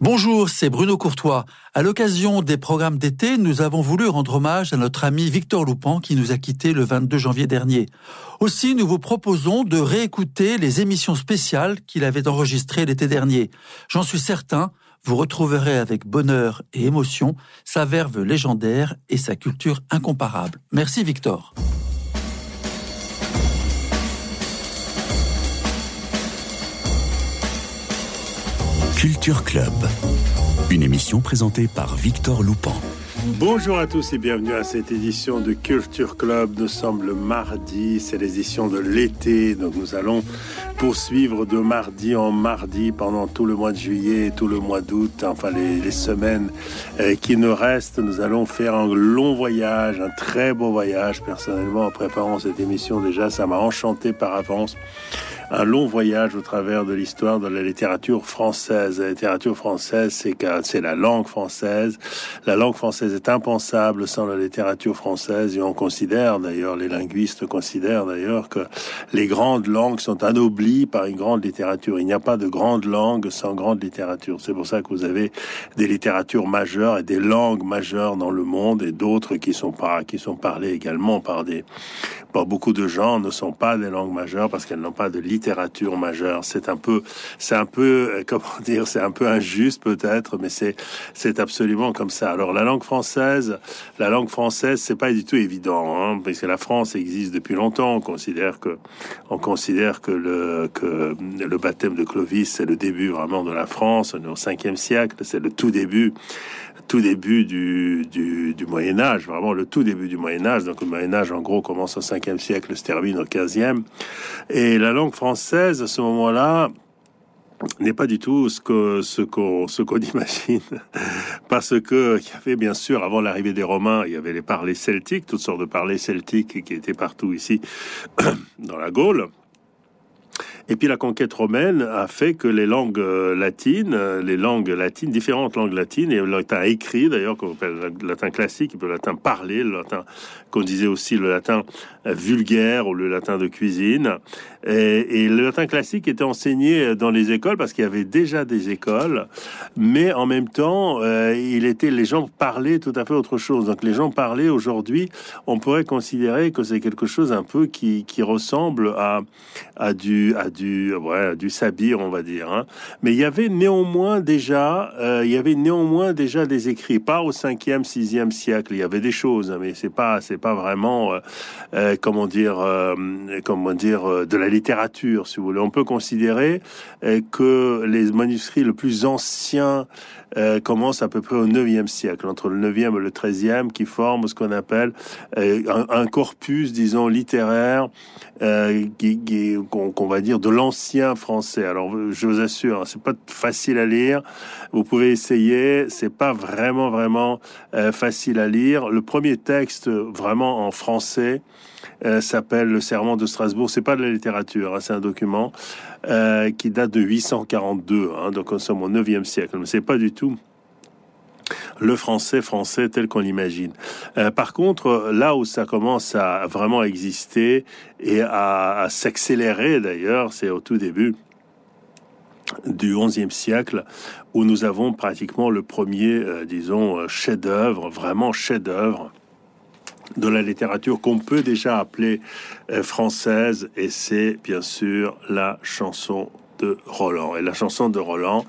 Bonjour, c'est Bruno Courtois. À l'occasion des programmes d'été, nous avons voulu rendre hommage à notre ami Victor Loupan qui nous a quittés le 22 janvier dernier. Aussi, nous vous proposons de réécouter les émissions spéciales qu'il avait enregistrées l'été dernier. J'en suis certain, vous retrouverez avec bonheur et émotion sa verve légendaire et sa culture incomparable. Merci Victor. Culture Club, une émission présentée par Victor Loupan. Bonjour à tous et bienvenue à cette édition de Culture Club. Nous sommes le mardi, c'est l'édition de l'été, donc nous allons poursuivre de mardi en mardi pendant tout le mois de juillet et tout le mois d'août, enfin les, semaines euh, qui nous restent. Nous allons faire un long voyage, un très beau voyage. Personnellement, en préparant cette émission déjà, ça m'a enchanté par avance un long voyage au travers de l'histoire de la littérature française. La littérature française, c'est la langue française. La langue française est impensable sans la littérature française et on considère d'ailleurs, les linguistes considèrent d'ailleurs que les grandes langues sont anoblies par une grande littérature. Il n'y a pas de grande langue sans grande littérature. C'est pour ça que vous avez des littératures majeures et des langues majeures dans le monde et d'autres qui sont pas, qui sont parlées également par des, par beaucoup de gens ne sont pas des langues majeures parce qu'elles n'ont pas de littérature majeure. C'est un peu, c'est un peu, euh, comment dire, c'est un peu injuste peut-être, mais c'est, c'est absolument comme ça. Alors la langue française, la langue française, c'est pas du tout évident, hein, parce que la France existe depuis longtemps. On considère que, on considère que le, que le baptême de Clovis, c'est le début vraiment de la France. Au 5e siècle, c'est le tout début tout début du, du, Moyen Âge, vraiment le tout début du Moyen Âge. Donc le Moyen Âge, en gros, commence au 5e siècle, se termine au 15e. Et la langue française, à ce moment-là, n'est pas du tout ce que ce qu'on ce qu'on imagine parce que il y avait bien sûr avant l'arrivée des Romains il y avait les parlers celtiques toutes sortes de parlers celtiques qui étaient partout ici dans la Gaule et puis la conquête romaine a fait que les langues euh, latines, euh, les langues latines, différentes langues latines, et le latin écrit d'ailleurs, qu'on appelle le latin classique, le latin parlé, le latin qu'on disait aussi le latin vulgaire ou le latin de cuisine. Et, et, le latin classique était enseigné dans les écoles parce qu'il y avait déjà des écoles, mais en même temps, euh, il était les gens parlaient tout à fait autre chose. Donc les gens parlaient aujourd'hui, on pourrait considérer que c'est quelque chose un peu qui, qui ressemble à, à du à du ouais, du sabir, on va dire. Hein. Mais il y avait néanmoins déjà euh, il y avait néanmoins déjà des écrits, pas au 5e, 6e siècle. Il y avait des choses, hein, mais c'est pas c'est pas vraiment euh, euh comment dire euh, comment dire de la littérature, si vous voulez. On peut considérer euh, que les manuscrits le plus anciens euh, commencent à peu près au 9e siècle, entre le 9e et le 13e, qui forment ce qu'on appelle euh, un, corpus, disons, littéraire, qui, qu'on va dire de l'ancien français. Alors, je vous assure, c'est pas facile à lire. Vous pouvez essayer. C'est pas vraiment, vraiment facile à lire. Le premier texte, vraiment en français, euh, s'appelle Le Serment de Strasbourg. C'est pas de la littérature, hein, c'est un document euh, qui date de 842, hein, donc nous sommes au 9e siècle. Mais c'est pas du tout le français français tel qu'on l'imagine. Euh, par contre, là où ça commence à vraiment exister et à, s'accélérer d'ailleurs, c'est au tout début du XIe siècle où nous avons pratiquement le premier, euh, disons, chef-d'œuvre, vraiment chef-d'œuvre de la littérature qu'on peut déjà appeler euh, française, et c'est bien sûr la chanson de Roland. Et la chanson de Roland,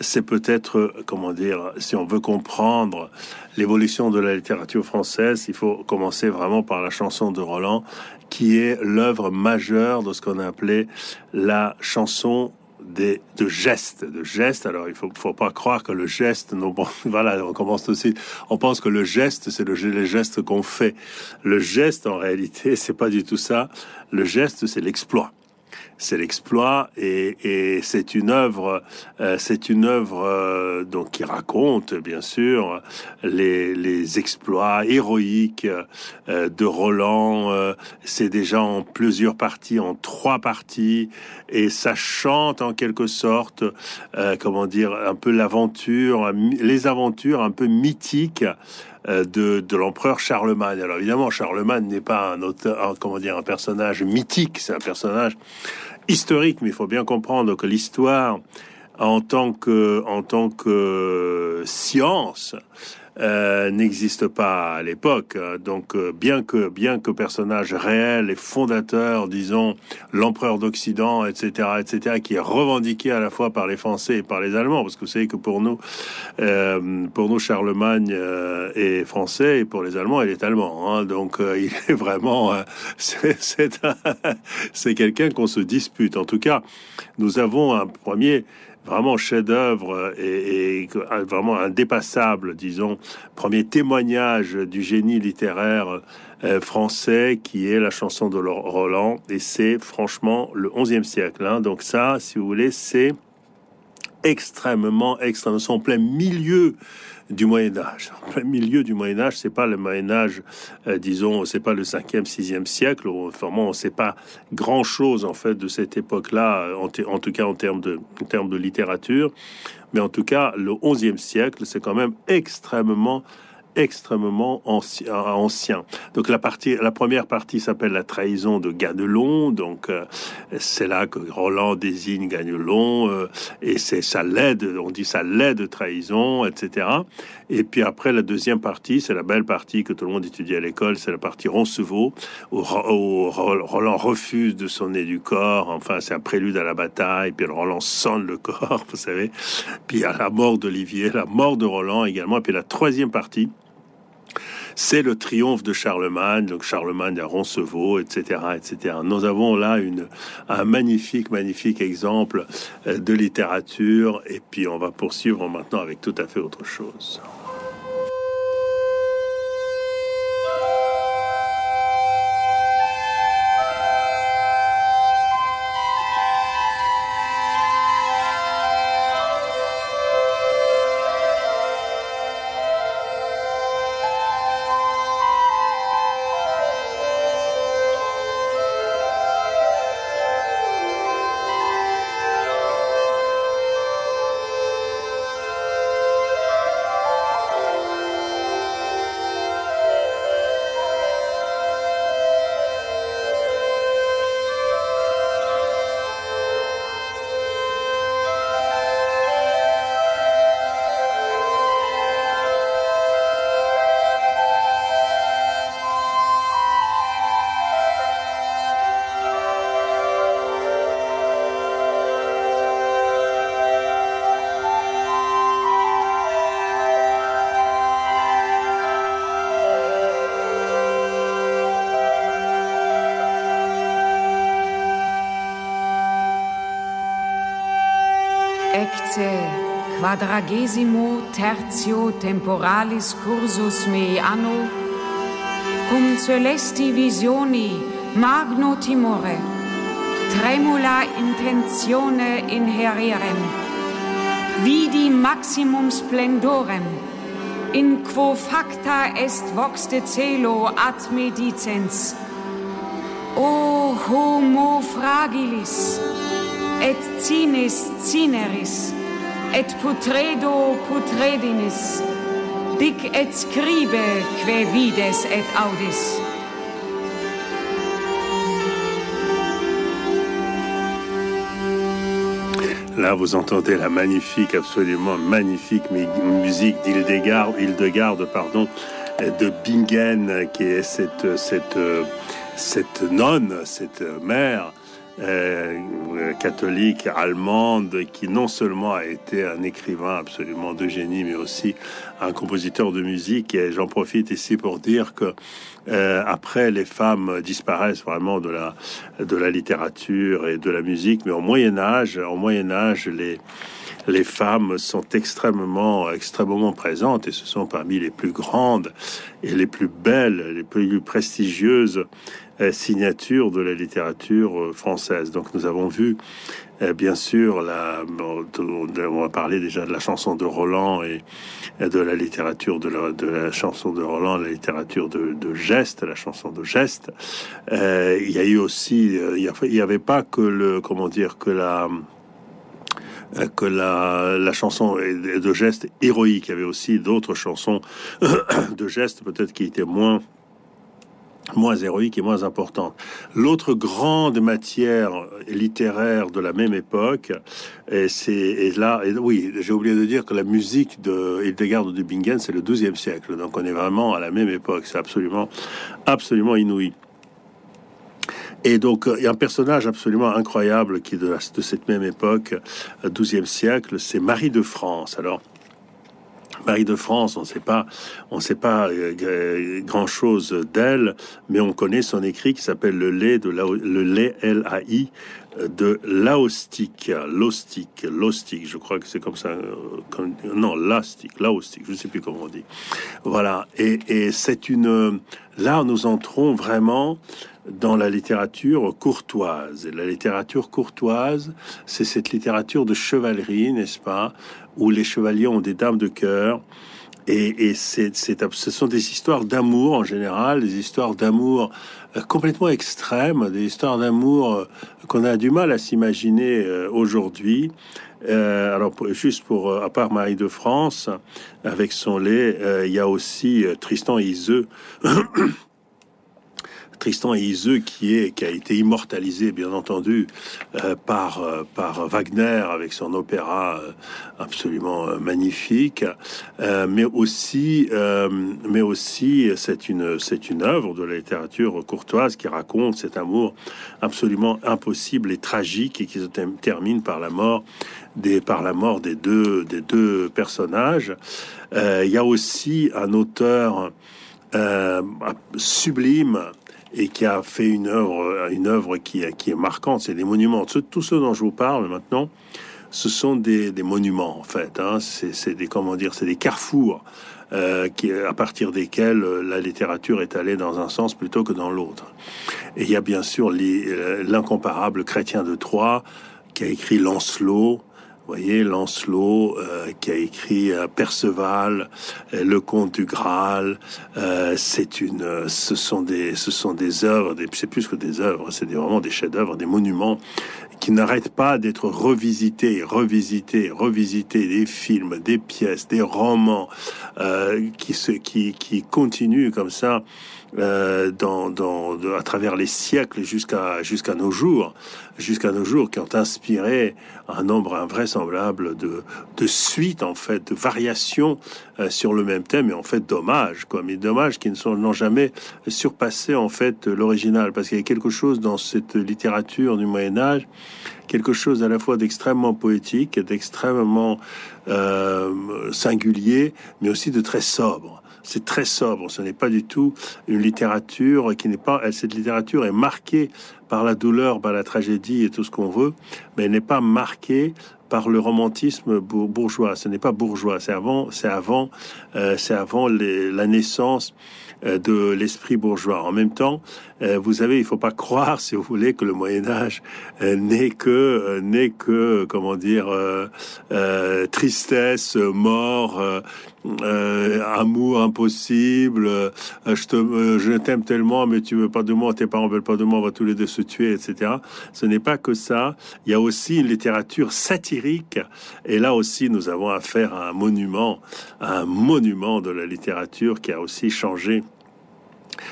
c'est peut-être, comment dire, si on veut comprendre l'évolution de la littérature française, il faut commencer vraiment par la chanson de Roland, qui est l'œuvre majeure de ce qu'on a appelé la chanson des, de gestes, de gestes. Alors, il faut, faut pas croire que le geste, non, bon, voilà, on commence aussi, on pense que le geste, c'est le, les gestes qu'on fait. Le geste, en réalité, c'est pas du tout ça. Le geste, c'est l'exploit c'est l'exploit et, et c'est une œuvre, euh, c'est une œuvre euh, donc qui raconte bien sûr les, les exploits héroïques euh, de Roland. c'est déjà en plusieurs parties, en trois parties, et ça chante en quelque sorte, comment dire, un peu l'aventure, les aventures un peu mythiques de, de l'empereur Charlemagne. Alors évidemment, Charlemagne n'est pas un auteur, comment dire, un personnage mythique, c'est un personnage historique, mais il faut bien comprendre que l'histoire en tant que, en tant que science, euh, n'existe pas à l'époque. Donc, euh, bien que bien que personnage réel et fondateur, disons l'empereur d'Occident, etc., etc., qui est revendiqué à la fois par les Français et par les Allemands, parce que vous savez que pour nous, euh, pour nous Charlemagne est français et pour les Allemands, il est allemand. Hein. donc, il est vraiment c'est quelqu'un qu'on se dispute. En tout cas, nous avons un premier vraiment chef-d'œuvre et, vraiment indépassable, disons, premier témoignage du génie littéraire euh, français qui est la chanson de Roland et c'est franchement le 11e siècle. Hein. Donc ça, si vous voulez, c'est extrêmement, extrêmement, en plein milieu du Moyen Âge. En milieu du Moyen Âge, c'est pas le Moyen Âge, euh, disons, c'est pas le 5e, 6e siècle. Vraiment, on sait pas grand chose en fait de cette époque-là, en, en, tout cas en termes de, en termes de littérature. Mais en tout cas, le 11e siècle, c'est quand même extrêmement extrêmement ancien. Donc la partie, la première partie s'appelle la trahison de Ganelon. Donc euh, c'est là que Roland désigne Ganelon euh, et c'est ça l'aide, on dit ça l'aide trahison, etc. Et puis après la deuxième partie, c'est la belle partie que tout le monde étudie à l'école, c'est la partie Roncevaux où, Roland refuse de sonner du corps. Enfin, c'est un prélude à la bataille. Puis Roland sonne le corps, vous savez. Puis à la mort d'Olivier, la mort de Roland également. Et puis la troisième partie c'est le triomphe de Charlemagne, donc Charlemagne à Roncevaux, etc., etc. Nous avons là un magnifique, magnifique exemple euh, de littérature, et puis on va poursuivre maintenant avec tout à fait autre chose. quadragesimo tertio temporalis cursus mei anno, cum celesti visioni magno timore, tremula intentione inhererem, vidi maximum splendorem, in quo facta est vox de celo ad me dicens, O homo fragilis, et cinis cineris, et putredo putredinis, dic et scribe que vides et audis. Là, vous entendez la magnifique, absolument magnifique musique d'Hildegard, Hildegarde, pardon, de Bingen, qui est cette, cette, cette nonne, cette mère, euh, catholique allemande qui non seulement a été un écrivain absolument de génie, mais aussi un compositeur de musique. Et j'en profite ici pour dire que euh, après, les femmes disparaissent vraiment de la de la littérature et de la musique, mais au Moyen Âge, au Moyen Âge, les les femmes sont extrêmement, extrêmement présentes et ce sont parmi les plus grandes et les plus belles, les plus prestigieuses signature de la littérature euh, française. Donc nous avons vu, euh, bien sûr, la, on va parler déjà de la chanson de Roland et de la littérature de la, chanson de Roland, la littérature de, geste, la chanson de geste. il y a eu aussi, il n'y avait pas que le, comment dire, que la que la, la chanson de geste héroïque. Il y avait aussi d'autres chansons de geste peut-être qui étaient moins moins héroïque et moins importante. L'autre grande matière littéraire de la même époque, et c'est là, et oui, j'ai oublié de dire que la musique de Hildegard de Bingen, c'est le XIIe siècle, donc on est vraiment à la même époque, c'est absolument, absolument inouï. Et donc, il y a un personnage absolument incroyable qui est de, cette même époque, XIIe siècle, c'est Marie de France. Alors, Marie de France, on ne sait pas, on sait pas euh, grand chose d'elle, mais on connaît son écrit qui s'appelle le lait de la, le lait L A I de Laostique, Laostique, Laostique, je crois que c'est comme ça, euh, non, Lastique, Laostique, je ne sais plus comment on dit. Voilà, et, et c'est une, là nous entrons vraiment dans la littérature courtoise. Et la littérature courtoise, c'est cette littérature de chevalerie, n'est-ce pas, où les chevaliers ont des dames de cœur. Et, et c'est, ce sont des histoires d'amour en général, des histoires d'amour euh, complètement extrêmes, des histoires d'amour euh, qu'on a du mal à s'imaginer euh, aujourd'hui. Alors, juste pour, à part Marie de France, avec son lait, il y a aussi Tristan et Iseux. Tristan et Iseux qui est qui a été immortalisé bien entendu euh, par euh, par Wagner avec son opéra euh, absolument magnifique. Mais aussi mais aussi c'est une c'est une œuvre de la littérature courtoise qui raconte cet amour absolument impossible et tragique et qui se termine par la mort des par la mort des deux des deux personnages. Il y a aussi un auteur sublime et qui a fait une œuvre, une œuvre qui, qui est marquante. C'est des monuments. Tout ce dont je vous parle maintenant, ce sont des, des monuments en fait. Hein. C'est des comment dire, c'est des carrefours euh, qui, à partir desquels euh, la littérature est allée dans un sens plutôt que dans l'autre. Et il y a bien sûr euh, l'incomparable Chrétien de Troyes qui a écrit Lancelot, voyez, Lancelot euh, qui a écrit euh, Perceval, euh, Le Comte du Graal. c'est une, ce sont des, ce sont des œuvres, c'est plus que des œuvres, c'est vraiment des chefs-d'œuvre, des monuments qui n'arrêtent pas d'être revisités, revisités, revisités, des films, des pièces, des romans qui se, qui, qui continuent comme ça euh, dans, dans, à travers les siècles jusqu'à nos jours, jusqu'à nos jours, qui ont inspiré un nombre invraisemblable de, suites, en fait, de variations euh, sur le même thème, et en fait, dommage, quoi, mais dommage qu'ils n'ont jamais surpassé, en fait, l'original, parce qu'il y a quelque chose dans cette littérature du Moyen-Âge, quelque chose à la fois d'extrêmement poétique, d'extrêmement euh, singulier, mais aussi de très sobre c'est très sobre. Ce n'est pas du tout une littérature qui n'est pas. Cette littérature est marquée par la douleur, par la tragédie et tout ce qu'on veut, mais elle n'est pas marquée par le romantisme bourgeois. Ce n'est pas bourgeois. C'est avant, c'est avant, euh, c'est avant la naissance euh, de l'esprit bourgeois. En même temps, euh, vous savez, il faut pas croire, si vous voulez, que le Moyen Âge euh, n'est que n'est que comment dire tristesse, mort, amour impossible. je te, t'aime tellement, mais tu veux pas de moi, tes parents veulent pas de moi, on va tous les deux se tuer, etc. Ce n'est pas que ça. Il y a aussi une littérature satirique, et là aussi, nous avons affaire à un monument, à un monument de la littérature qui a aussi changé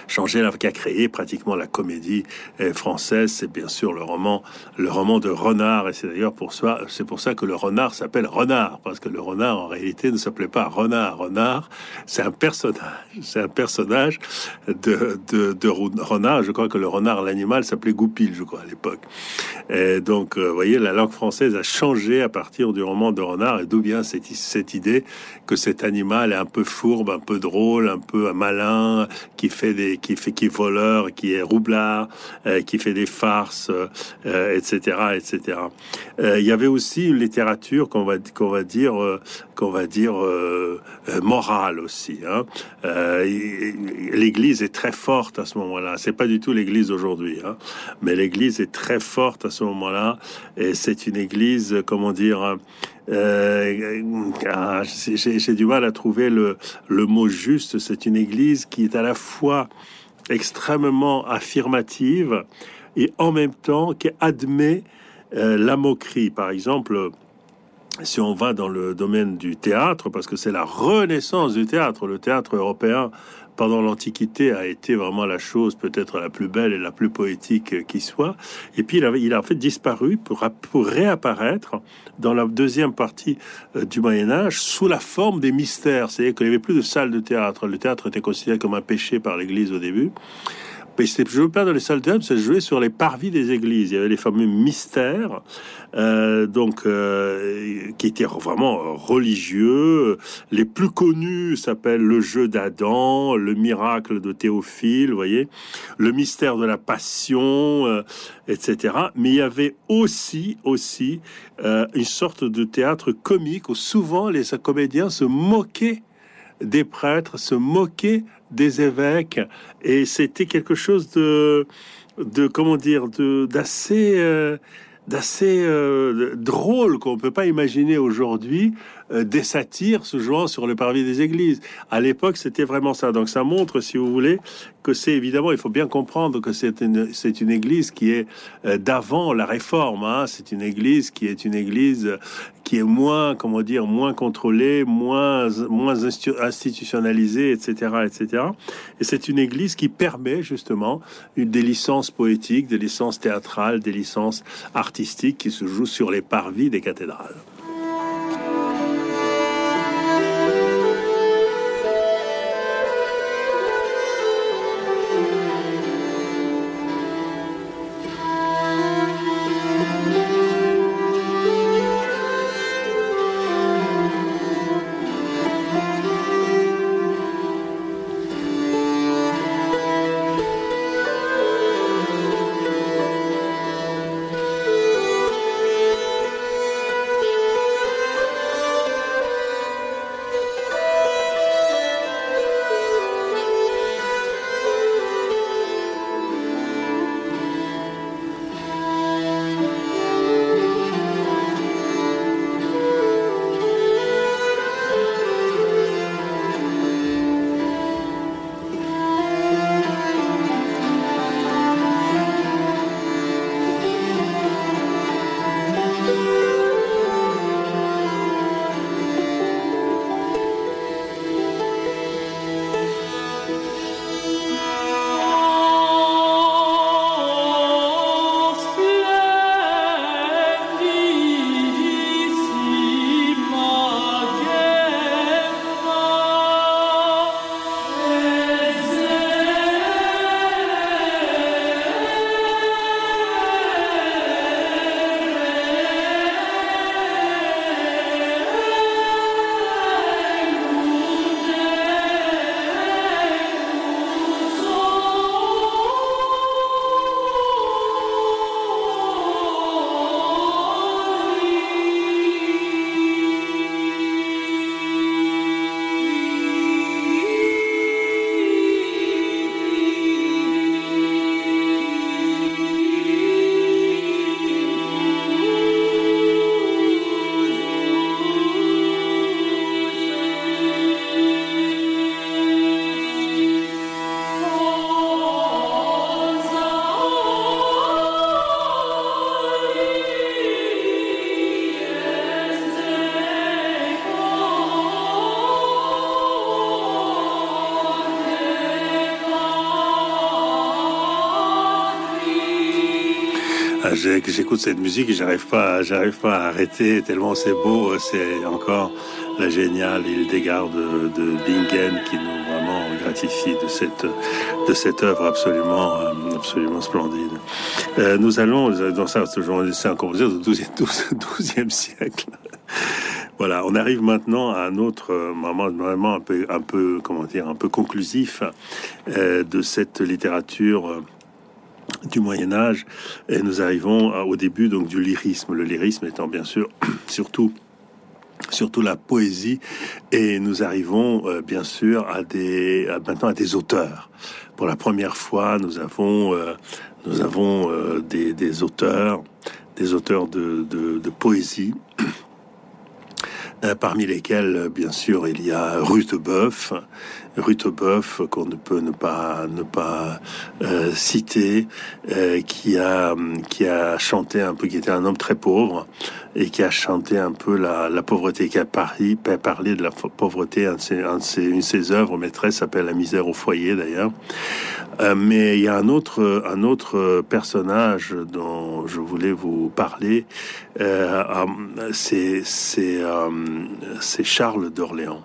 changer, qui a créé pratiquement la comédie euh, française, c'est bien sûr le roman, le roman de Renard, et c'est d'ailleurs pour ça, c'est pour ça que le renard s'appelle Renard, parce que le renard en réalité ne s'appelait pas Renard. Renard, c'est un personnage, c'est un personnage de, de, de, renard. Je crois que le renard, l'animal, s'appelait Goupil, je crois à l'époque. Et donc, euh, vous voyez, la langue française a changé à partir du roman de Renard, et d'où vient cette, cette idée que cet animal est un peu fourbe, un peu drôle, un peu malin, qui fait qui fait qui est voleur, qui est roublard, euh, qui fait des farces, etc., euh, etc. Euh, il y avait aussi une littérature qu'on va qu'on va dire qu'on va dire morale aussi. Hein. L'Église est très forte à ce moment-là. C'est pas du tout l'Église aujourd'hui, hein. mais l'Église est très forte à ce moment-là, et c'est une Église, comment dire. Euh, ah, j'ai du mal à trouver le, le mot juste. C'est une église qui est à la fois extrêmement affirmative et en même temps qui admet euh, la moquerie. Par exemple, si on va dans le domaine du théâtre, parce que c'est la renaissance du théâtre, le théâtre européen pendant l'Antiquité a été vraiment la chose peut-être la plus belle et la plus poétique qui soit. Et puis il, avait, il a en fait disparu pour, pour réapparaître dans la deuxième partie euh, du Moyen Âge sous la forme des mystères. C'est-à-dire qu'il n'y avait plus de salles de théâtre. Le théâtre était considéré comme un péché par l'Église au début. Mais c'était joué pas dans les salles de théâtre, joué sur les parvis des églises. Il y avait les fameux mystères, euh, donc euh, qui étaient vraiment religieux. Les plus connus s'appellent le jeu d'Adam, le miracle de Théophile, voyez, le mystère de la passion, euh, etc. Mais il y avait aussi, aussi euh, une sorte de théâtre comique où souvent les comédiens se moquaient des prêtres, se moquaient des évêques, et c'était quelque chose de, de comment dire, de d'assez euh, d'assez euh, drôle qu'on peut pas imaginer aujourd'hui euh, des satires se jouant sur le parvis des églises. À l'époque, c'était vraiment ça. Donc ça montre, si vous voulez, que c'est évidemment, il faut bien comprendre que c'est une, c'est une église qui est d'avant la réforme. Hein. C'est une église qui est une église qui est moins, comment dire, moins contrôlée, moins, moins institutionnalisée, etc., etc. Et c'est une église qui permet justement des licences poétiques, des licences théâtrales, des licences artistiques qui se jouent sur les parvis des cathédrales. J'écoute cette musique et j'arrive pas, j'arrive pas à arrêter tellement c'est beau. C'est encore la géniale Hildegard de, de Bingen qui nous vraiment gratifie de cette de cette œuvre absolument absolument splendide. Euh, nous allons dans ça, c'est un compositeur du 12e, 12e siècle. Voilà, on arrive maintenant à un autre moment vraiment un peu, un peu, comment dire, un peu conclusif euh, de cette littérature du Moyen Âge et nous arrivons au début donc du lyrisme. Le lyrisme étant bien sûr surtout surtout la poésie et nous arrivons euh, bien sûr à des maintenant à des auteurs. Pour la première fois, nous avons euh, nous avons euh, des, auteurs des auteurs de, de, poésie parmi lesquels, bien sûr, il y a Rutebeuf, Rutebeuf qu'on ne peut ne pas ne pas euh, citer, euh, qui a qui a chanté un peu, qui était un homme très pauvre et qui a chanté un peu la, la pauvreté, qui a parlé, parlé de la pauvreté. Un de ses, une de ses œuvres maîtresses s'appelle La misère au foyer d'ailleurs. Euh, mais il y a un autre un autre personnage dont je voulais vous parler. C'est Charles d'Orléans.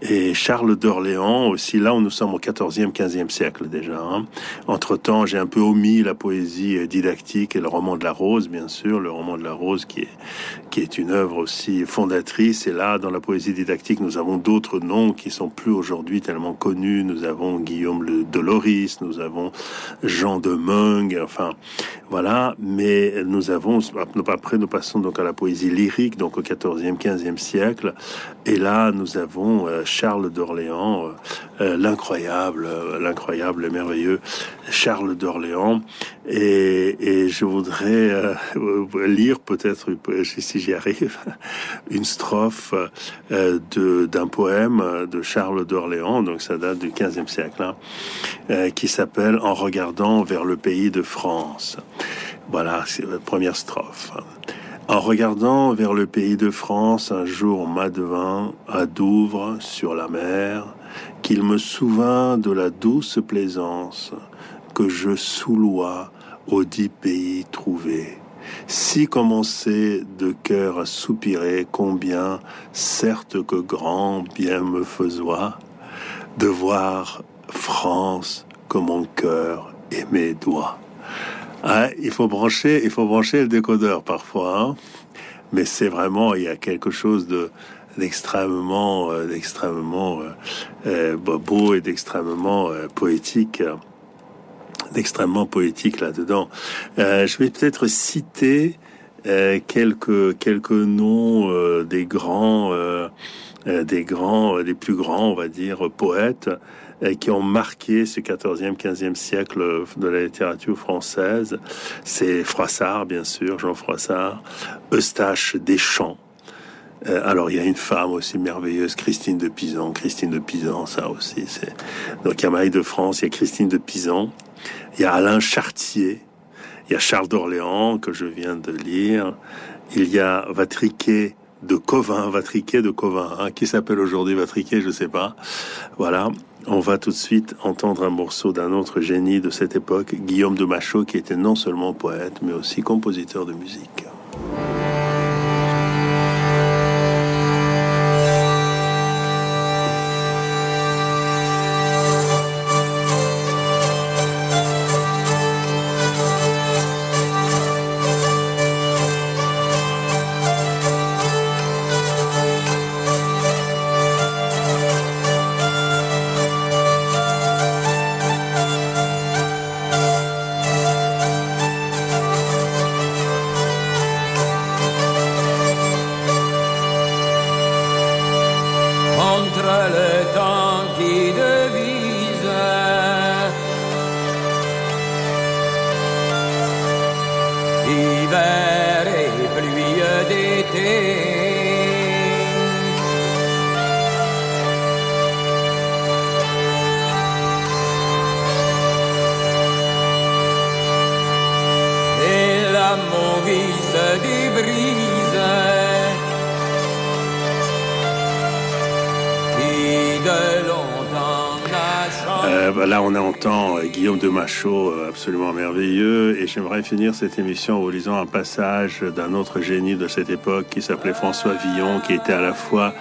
Et Charles d'Orléans aussi, là où nous sommes au 14e, 15e siècle déjà. Hein. Entre-temps, j'ai un peu omis la poésie didactique et le roman de la rose, bien sûr, le roman de la rose qui est, qui est une œuvre aussi fondatrice. Et là, dans la poésie didactique, nous avons d'autres noms qui sont plus aujourd'hui tellement connus. Nous avons Guillaume de Loris, nous avons Jean de Meung, enfin, voilà. Mais nous avons, après, nous passons donc à la poésie lyrique, donc au 14e, 15e siècle. Et là, nous avons euh, Charles d'Orléans, euh, euh, l'incroyable, euh, l'incroyable et merveilleux Charles d'Orléans. Et, je voudrais lire peut-être, si j'y arrive, une strophe d'un poème de Charles d'Orléans, donc ça date du 15e siècle, hein, qui s'appelle En regardant vers le pays de France. Voilà, c'est la première strophe. En regardant vers le pays de France, un jour m'advint à Douvres sur la mer, qu'il me souvint de la douce plaisance que je soulois aux dix pays trouvés. Si commençait de cœur à soupirer, combien, certes que grand bien me faisoit, de voir France que mon cœur et mes doigts. Ah, il faut brancher, il faut brancher le décodeur parfois, hein. mais c'est vraiment il y a quelque chose de d'extrêmement, euh, d'extrêmement euh, euh, beau et d'extrêmement poétique, d'extrêmement poétique là-dedans. je vais peut-être citer quelques quelques noms des grands, des grands, des plus grands, on va dire, poètes qui ont marqué ce 14e, 15e siècle de la littérature française. C'est Froissart, bien sûr, Jean Froissart, Eustache Deschamps. Euh, alors il y a une femme aussi merveilleuse, Christine de Pisan. Christine de Pisan, ça aussi, c'est donc il y a Marie de France, il y a Christine de Pisan, il y a Alain Chartier, il y a Charles d'Orléans que je viens de lire, il y a Vatriquet de Covin, Vatriquet de Covin, hein, qui s'appelle aujourd'hui Vatriquet, je sais pas. Voilà. On va tout de suite entendre un morceau d'un autre génie de cette époque, Guillaume de Machaut, qui était non seulement poète, mais aussi compositeur de musique. d'hiver et pluie d'été. Et la mauvise du bris là, on entend euh, Guillaume de Machaut, euh, absolument merveilleux. Et j'aimerais finir cette émission en lisant un passage d'un autre génie de cette époque qui s'appelait François Villon, qui était à la fois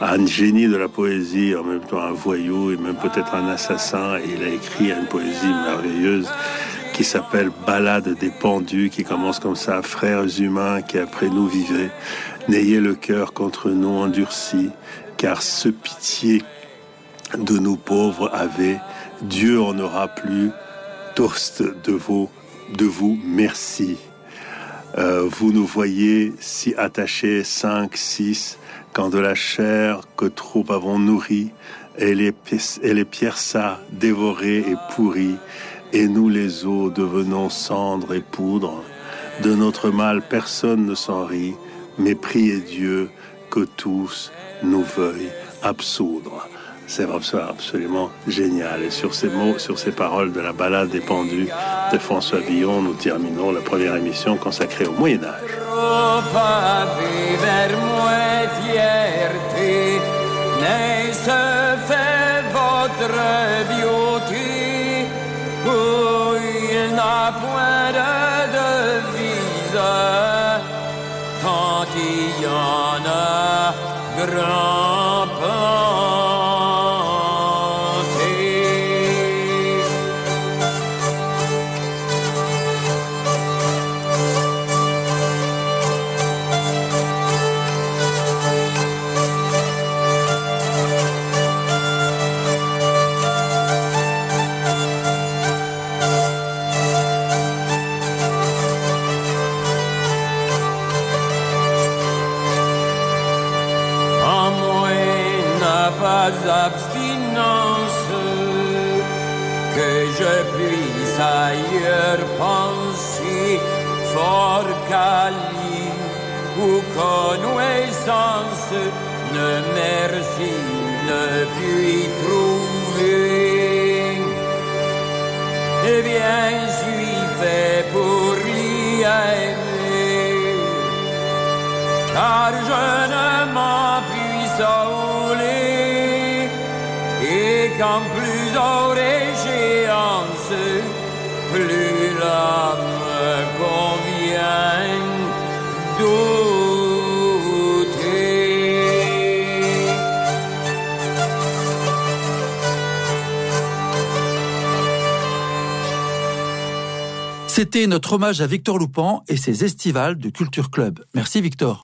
un génie de la poésie, en même temps un voyou et même peut-être un assassin. Et il a écrit une poésie merveilleuse qui s'appelle Ballade des pendus, qui commence comme ça, frères humains qui après nous vivaient, n'ayez le cœur contre nous endurci, car ce pitié de nous pauvres avait Dieu en aura plus. Toast de vous, de vous, merci. Euh, vous nous voyez si attachés, cinq, six, quand de la chair que trop avons nourri, et les, et les pierres ça dévorées et pourries, et nous les eaux devenons cendres et poudre. De notre mal personne ne s'en rit, mais priez Dieu que tous nous veuillent absoudre. C'est absolument génial. Et sur ces mots, sur ces paroles de la balade des pendus de François Villon, nous terminons la première émission consacrée au Moyen Âge. Fort qu'ali ou connaissance ne merci ne puis trouver et bien fait pour l'y aimer car je ne m'en puis qu'en plus haute échéance, plus l'âme. C'était notre hommage à Victor Loupan et ses estivales de Culture Club. Merci Victor.